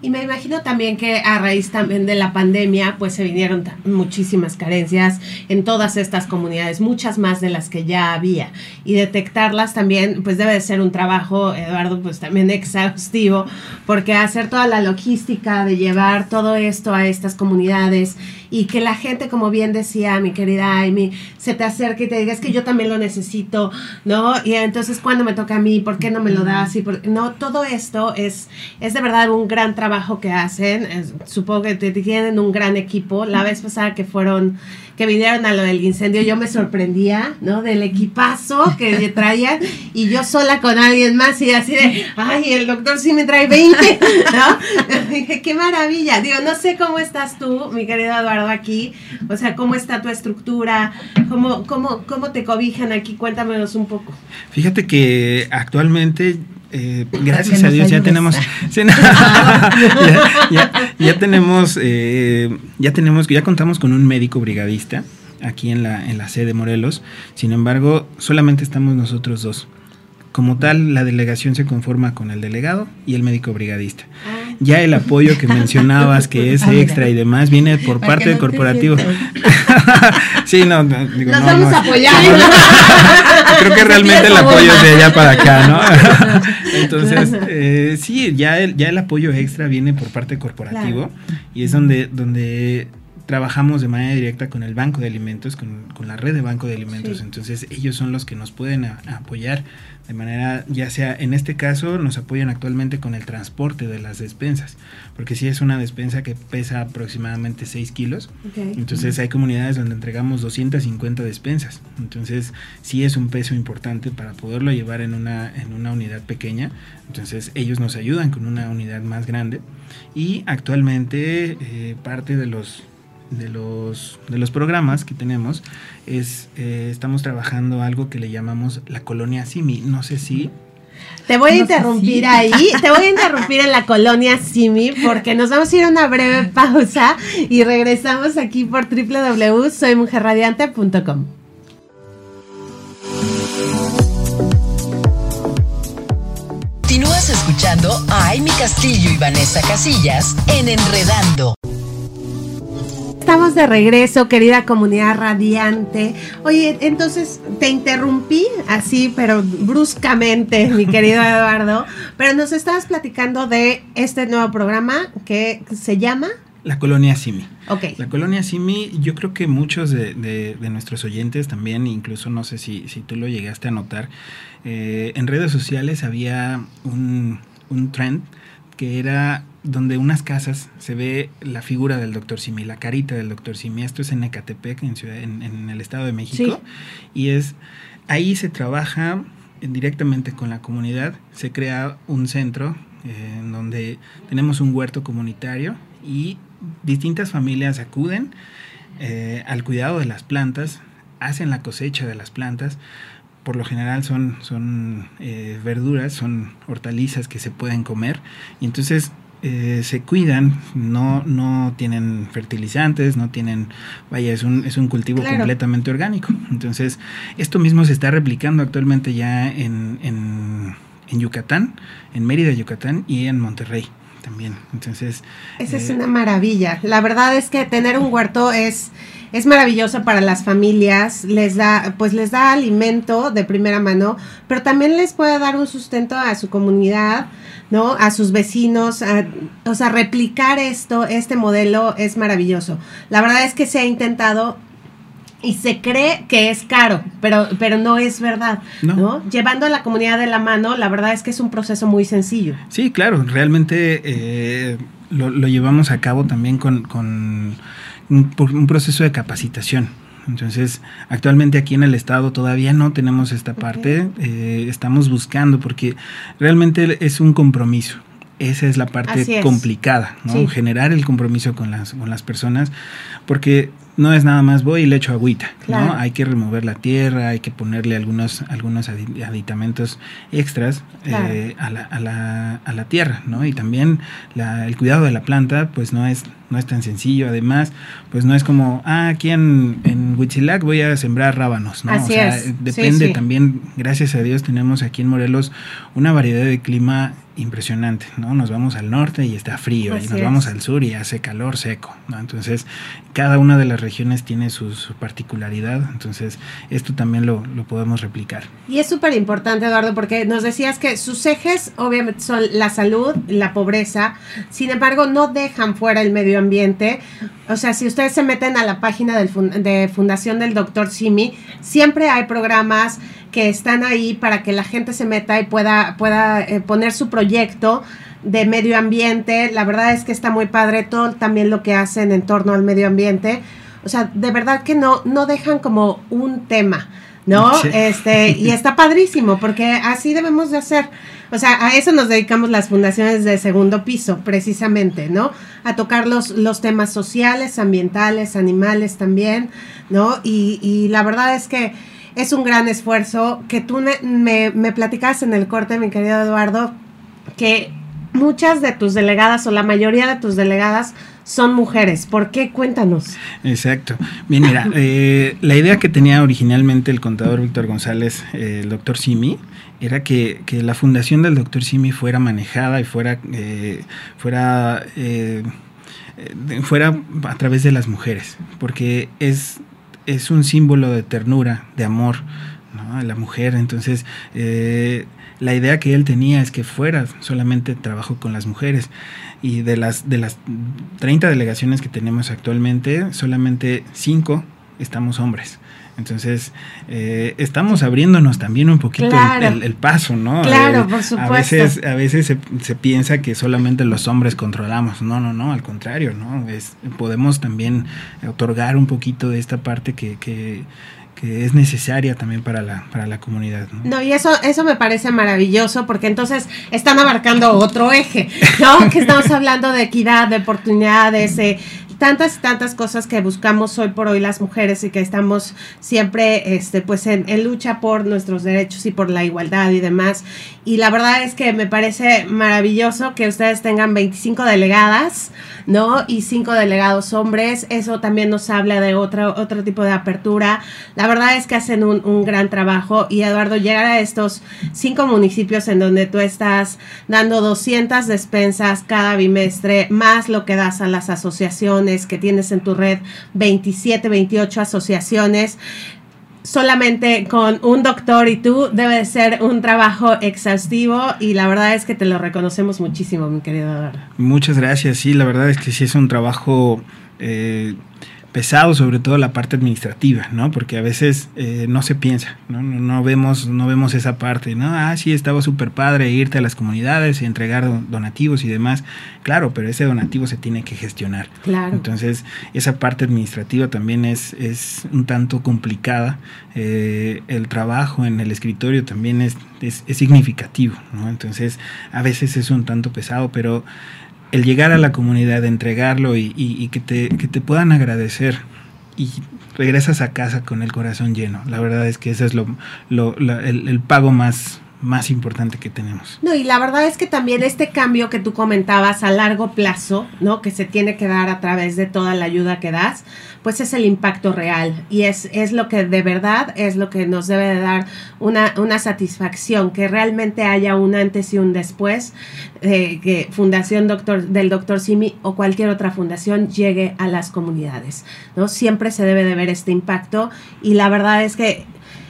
Y me imagino también que a raíz también de la pandemia, pues se vinieron muchísimas carencias en todas estas comunidades, muchas más de las que ya había. Y detectarlas también, pues debe de ser un trabajo, Eduardo, pues también exhaustivo, porque hacer toda la logística de llevar todo esto a estas comunidades y que la gente, como bien decía mi querida Amy, se te acerque y te diga, es que yo también lo necesito, ¿no? Y entonces, ¿cuándo me toca a mí? ¿Por qué no me lo das? Y por... No, todo esto es, es de verdad un gran trabajo que hacen. Es, supongo que tienen un gran equipo. La vez pasada que fueron que vinieron a lo del incendio, yo me sorprendía, ¿no? Del equipazo que traían y yo sola con alguien más y así de, ay, el doctor sí me trae 20, ¿no? Dije, qué maravilla. Digo, no sé cómo estás tú, mi querido Eduardo, aquí, o sea, cómo está tu estructura, cómo, cómo, cómo te cobijan aquí, cuéntamelos un poco. Fíjate que actualmente eh, gracias a Dios ya tenemos ya, ya, tenemos eh, ya tenemos ya contamos con un médico brigadista aquí en la en la sede de Morelos. Sin embargo solamente estamos nosotros dos como tal la delegación se conforma con el delegado y el médico brigadista. Ah. ya el apoyo que mencionabas que es ah, extra y demás viene por Para parte no del corporativo. sí no, no digo Nos no, vamos a apoyar. Creo que realmente el apoyo es de allá para acá no entonces, eh, sí, ya el, ya el apoyo extra viene por parte corporativo claro. y es donde, donde trabajamos de manera directa con el banco de alimentos, con, con la red de banco de alimentos. Sí. Entonces, ellos son los que nos pueden a, a apoyar de manera, ya sea en este caso, nos apoyan actualmente con el transporte de las despensas, porque si sí es una despensa que pesa aproximadamente 6 kilos, okay. entonces hay comunidades donde entregamos 250 despensas, entonces sí es un peso importante para poderlo llevar en una, en una unidad pequeña, entonces ellos nos ayudan con una unidad más grande y actualmente eh, parte de los de los, de los programas que tenemos es, eh, estamos trabajando algo que le llamamos la colonia Simi. No sé si... Te voy a no interrumpir ahí, te voy a interrumpir en la colonia Simi porque nos vamos a ir a una breve pausa y regresamos aquí por www.soymujerradiante.com. Continúas escuchando a Amy Castillo y Vanessa Casillas en Enredando. Estamos de regreso, querida comunidad radiante. Oye, entonces te interrumpí así, pero bruscamente, mi querido Eduardo, pero nos estabas platicando de este nuevo programa que se llama... La colonia Simi. Ok. La colonia Simi, yo creo que muchos de, nuestros oyentes también, incluso no sé si, si tú lo llegaste a notar, eh, en redes sociales había un, un trend que era donde unas casas se ve la figura del doctor Simi, la carita del doctor Simi. Esto es en Ecatepec, en, ciudad, en, el Estado de México. Y es ahí se trabaja directamente con la comunidad, se crea un centro eh, en donde tenemos un huerto comunitario y distintas familias acuden eh, al cuidado de las plantas, hacen la cosecha de las plantas, por lo general son, son eh, verduras, son hortalizas que se pueden comer. Y entonces eh, se cuidan, no, no tienen fertilizantes, no tienen, vaya, es un, es un cultivo completamente orgánico. Entonces, esto mismo se está replicando actualmente ya en, en, en Yucatán, en Mérida, Yucatán y en Monterrey también. Entonces... Esa es eh, una maravilla. La verdad es que tener un huerto es es maravilloso para las familias, les da, pues les da alimento de primera mano, pero también les puede dar un sustento a su comunidad, ¿no? A sus vecinos, o sea, replicar esto, este modelo es maravilloso. La verdad es que se ha intentado y se cree que es caro, pero, pero no es verdad, no. Llevando a la comunidad de la mano, la verdad es que es un proceso muy sencillo. Sí, claro, realmente eh, lo, lo, llevamos a cabo también con, con un, un proceso de capacitación. Entonces, actualmente aquí en el estado todavía no tenemos esta parte, eh, estamos buscando porque realmente es un compromiso. Esa es la parte complicada, ¿no? Generar el compromiso con las, con las personas, porque no es nada más voy y le echo agüita, ¿no? Hay que remover la tierra, hay que ponerle algunos, algunos aditamentos extras eh, a, la, a, la, a, la, tierra, ¿no? Y también la, el cuidado de la planta, pues no es, no es tan sencillo. Además, pues no es como, ah, aquí en, en Huitzilac voy a sembrar rábanos, ¿no? o sea, depende también, gracias a Dios tenemos aquí en Morelos una variedad de clima impresionante, ¿no? Nos vamos al norte y está frío, y nos vamos al sur y hace calor seco, ¿no? Entonces, cada una de las regiones tiene su, particularidad, entonces esto también lo, lo podemos replicar. Y es súper importante, Eduardo, porque nos decías que sus ejes obviamente son la salud, la pobreza, sin embargo, no dejan fuera el medio ambiente. O sea, si ustedes se meten a la página del de Fundación del Doctor Simi, siempre hay programas que están ahí para que la gente se meta y pueda, pueda eh, poner su proyecto de medio ambiente. La verdad es que está muy padre todo también lo que hacen en torno al medio ambiente. O sea, de verdad que no, no dejan como un tema, ¿no? Este, y está padrísimo, porque así debemos de hacer. O sea, a eso nos dedicamos las fundaciones de segundo piso, precisamente, ¿no? A tocar los, los temas sociales, ambientales, animales también, ¿no? Y, y la verdad es que es un gran esfuerzo que tú me, me, platicas en el corte, mi querido Eduardo, que muchas de tus delegadas o la mayoría de tus delegadas son mujeres. ¿Por qué? Cuéntanos. Exacto. Bien, mira, eh, la idea que tenía originalmente el contador Víctor González, eh, el doctor Simi, era que, la fundación del doctor Simi fuera manejada y fuera, eh, fuera, fuera a través de las mujeres, porque es es un símbolo de ternura, de amor ¿no? a la mujer. Entonces, eh, la idea que él tenía es que fuera solamente trabajo con las mujeres. Y de las, de las 30 delegaciones que tenemos actualmente, solamente 5 estamos hombres. Entonces, eh, estamos abriéndonos también un poquito el, paso, ¿no? Claro, por supuesto. A veces, a veces se, se, piensa que solamente los hombres controlamos. No, no, no, al contrario, ¿no? Es, podemos también otorgar un poquito de esta parte que, que, que es necesaria también para la, para la comunidad. ¿no? ¿no? y eso, eso me parece maravilloso porque entonces están abarcando otro eje, ¿no? que estamos hablando de equidad, de oportunidades, eh, tantas y tantas cosas que buscamos hoy por hoy las mujeres y que estamos siempre este, pues en, lucha por nuestros derechos y por la igualdad y demás. Y la verdad es que me parece maravilloso que ustedes tengan 25 delegadas, ¿no? Y 5 delegados hombres. Eso también nos habla de otro, otro tipo de apertura. La verdad es que hacen un, un gran trabajo. Y Eduardo, llegar a estos cinco municipios en donde tú estás dando 200 despensas cada bimestre, más lo que das a las asociaciones, que tienes en tu red, 27, 28 asociaciones solamente con un doctor y tú debe de ser un trabajo exhaustivo y la verdad es que te lo reconocemos muchísimo, mi querido. Muchas gracias, sí, la verdad es que sí es un trabajo eh, pesado, sobre todo la parte administrativa, ¿no? Porque a veces eh, no se piensa, ¿no? ¿no? vemos, no vemos esa parte, ¿no? Ah, sí, estaba súper padre irte a las comunidades y entregar donativos y demás. Claro, pero ese donativo se tiene que gestionar. Claro. Entonces, esa parte administrativa también es, es un tanto complicada. Eh, el trabajo en el escritorio también es, es, es significativo, ¿no? Entonces, a veces es un tanto pesado, pero el llegar a la comunidad, entregarlo y, que, te, que te puedan agradecer y regresas a casa con el corazón lleno. La verdad es que ese es lo, lo el, el, pago más, más importante que tenemos. No, y la verdad es que también este cambio que tú comentabas a largo plazo, ¿no? Que se tiene que dar a través de toda la ayuda que das, pues es el impacto real y es, es lo que de verdad es lo que nos debe de dar una, una satisfacción, que realmente haya un antes y un después, eh, que Fundación Doctor, del Doctor Simi o cualquier otra fundación llegue a las comunidades, ¿no? Siempre se debe de ver este impacto y la verdad es que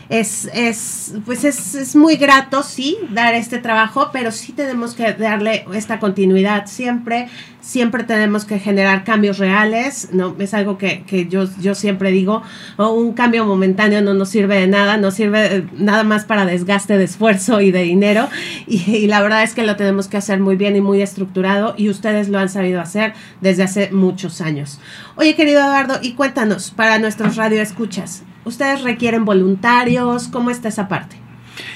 es, es pues es, es, muy grato, sí, dar este trabajo, pero sí tenemos que darle esta continuidad siempre, siempre tenemos que generar cambios reales, ¿no? Es algo que, que yo, yo siempre digo, un cambio momentáneo no nos sirve de nada, no sirve eh, nada más para desgaste de esfuerzo y de dinero, y, y la verdad es que lo tenemos que hacer muy bien y muy estructurado, y ustedes lo han sabido hacer desde hace muchos años. Oye, querido Eduardo, y cuéntanos, para nuestros radioescuchas, ¿Ustedes requieren voluntarios? ¿Cómo está esa parte?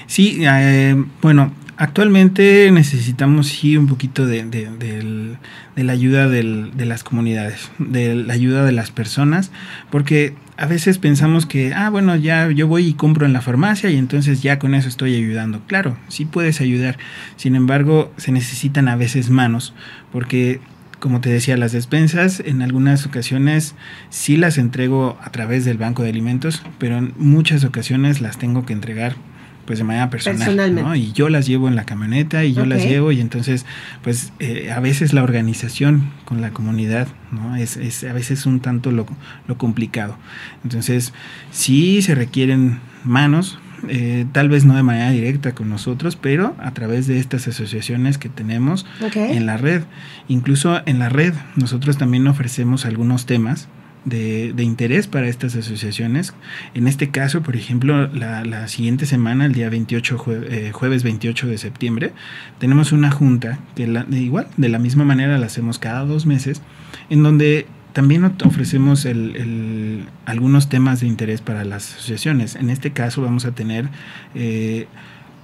Sí, eh, bueno, actualmente necesitamos sí un poquito de, de, la ayuda de las comunidades, de la ayuda de las personas, porque a veces pensamos que, ah, bueno, ya yo voy y compro en la farmacia y entonces ya con eso estoy ayudando. Claro, sí puedes ayudar, sin embargo, se necesitan a veces manos, porque como te decía, las despensas en algunas ocasiones sí las entrego a través del banco de alimentos, pero en muchas ocasiones las tengo que entregar pues de manera personal, ¿no? Y yo las llevo en la camioneta y yo las llevo y entonces pues eh, a veces la organización con la comunidad, ¿no? Es, es a veces un tanto lo, lo complicado. Entonces sí se requieren manos, eh, tal vez no de manera directa con nosotros, pero a través de estas asociaciones que tenemos en la red. Incluso en la red nosotros también ofrecemos algunos temas de, interés para estas asociaciones. En este caso, por ejemplo, la, siguiente semana, el día 28, eh, jueves 28 de septiembre, tenemos una junta que igual, de la misma manera la hacemos cada dos meses, en donde también ofrecemos el, algunos temas de interés para las asociaciones. En este caso vamos a tener eh,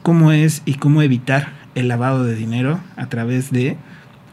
cómo es y cómo evitar el lavado de dinero a través de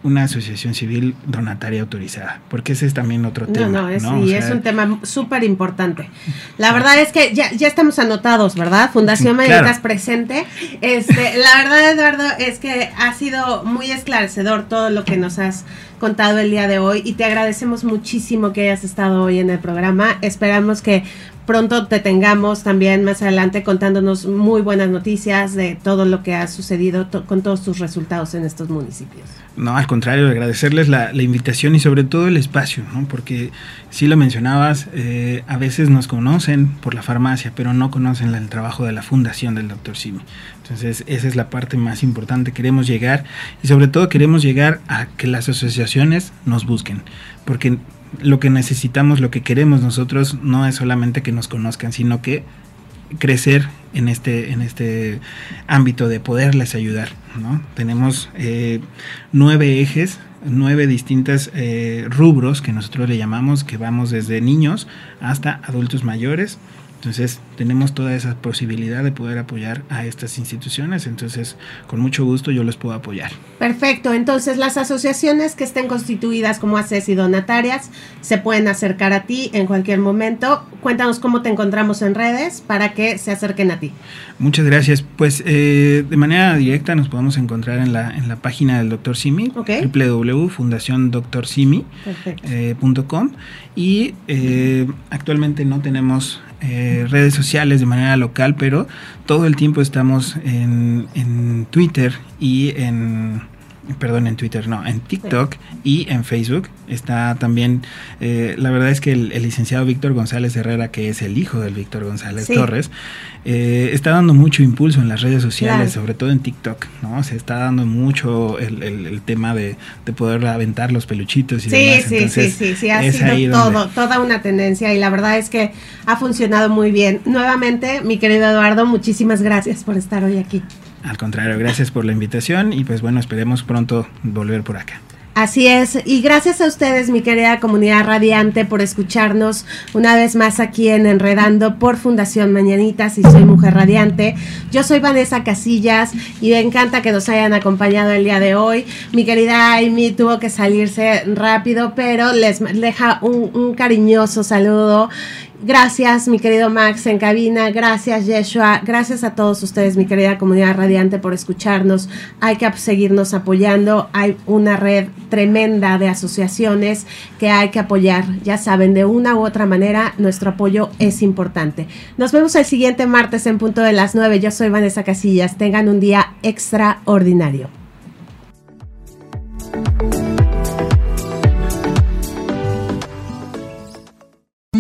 una asociación civil donataria autorizada, porque ese es también otro tema. No, es, ¿no? es un tema súper importante. La verdad es que ya, ya estamos anotados, ¿verdad? Fundación Meditas presente. Este, la verdad, Eduardo, es que ha sido muy esclarecedor todo lo que nos has contado el día de hoy y te agradecemos muchísimo que hayas estado hoy en el programa. Esperamos que pronto te tengamos también más adelante contándonos muy buenas noticias de todo lo que ha sucedido con todos tus resultados en estos municipios. No, al contrario, agradecerles la, invitación y sobre todo el espacio, ¿no? porque si lo mencionabas, eh, a veces nos conocen por la farmacia, pero no conocen el trabajo de la fundación del doctor Simi. Entonces, esa es la parte más importante. Queremos llegar y sobre todo queremos llegar a que las asociaciones nos busquen, porque lo que necesitamos, lo que queremos nosotros no es solamente que nos conozcan, sino que crecer en este, en este ámbito de poderles ayudar. ¿no? Tenemos eh, nueve ejes, nueve distintas eh, rubros que nosotros le llamamos, que vamos desde niños hasta adultos mayores entonces tenemos toda esa posibilidad de poder apoyar a estas instituciones, entonces con mucho gusto yo les puedo apoyar. Perfecto, entonces las asociaciones que estén constituidas como ACES y donatarias se pueden acercar a ti en cualquier momento. Cuéntanos cómo te encontramos en redes para que se acerquen a ti. Muchas gracias. Pues eh, de manera directa nos podemos encontrar en la, en la página del Dr. Simi, okay. www.fundaciondoctorsimi.com eh, y eh, actualmente no tenemos eh, redes sociales de manera local, pero todo el tiempo estamos en, en Twitter y en perdón, en Twitter, no, en TikTok y en Facebook. Está también, eh, la verdad es que el, licenciado Víctor González Herrera, que es el hijo del Víctor González Torres, eh, está dando mucho impulso en las redes sociales, sobre todo en TikTok, ¿no? Se está dando mucho el, tema de, poder aventar los peluchitos y sí, demás. Sí, sí, sí, sí, ha sido todo, toda una tendencia y la verdad es que ha funcionado muy bien. Nuevamente, mi querido Eduardo, muchísimas gracias por estar hoy aquí. Al contrario, gracias por la invitación y pues bueno, esperemos pronto volver por acá. Así es, y gracias a ustedes, mi querida comunidad radiante, por escucharnos una vez más aquí en Enredando por Fundación Mañanitas y Soy Mujer Radiante. Yo soy Vanessa Casillas y me encanta que nos hayan acompañado el día de hoy. Mi querida Amy tuvo que salirse rápido, pero les deja un, un cariñoso saludo Gracias, mi querido Max en cabina. Gracias, Yeshua. Gracias a todos ustedes, mi querida comunidad radiante, por escucharnos. Hay que seguirnos apoyando. Hay una red tremenda de asociaciones que hay que apoyar. Ya saben, de una u otra manera, nuestro apoyo es importante. Nos vemos el siguiente martes en punto de las 9. Yo soy Vanessa Casillas. Tengan un día extraordinario.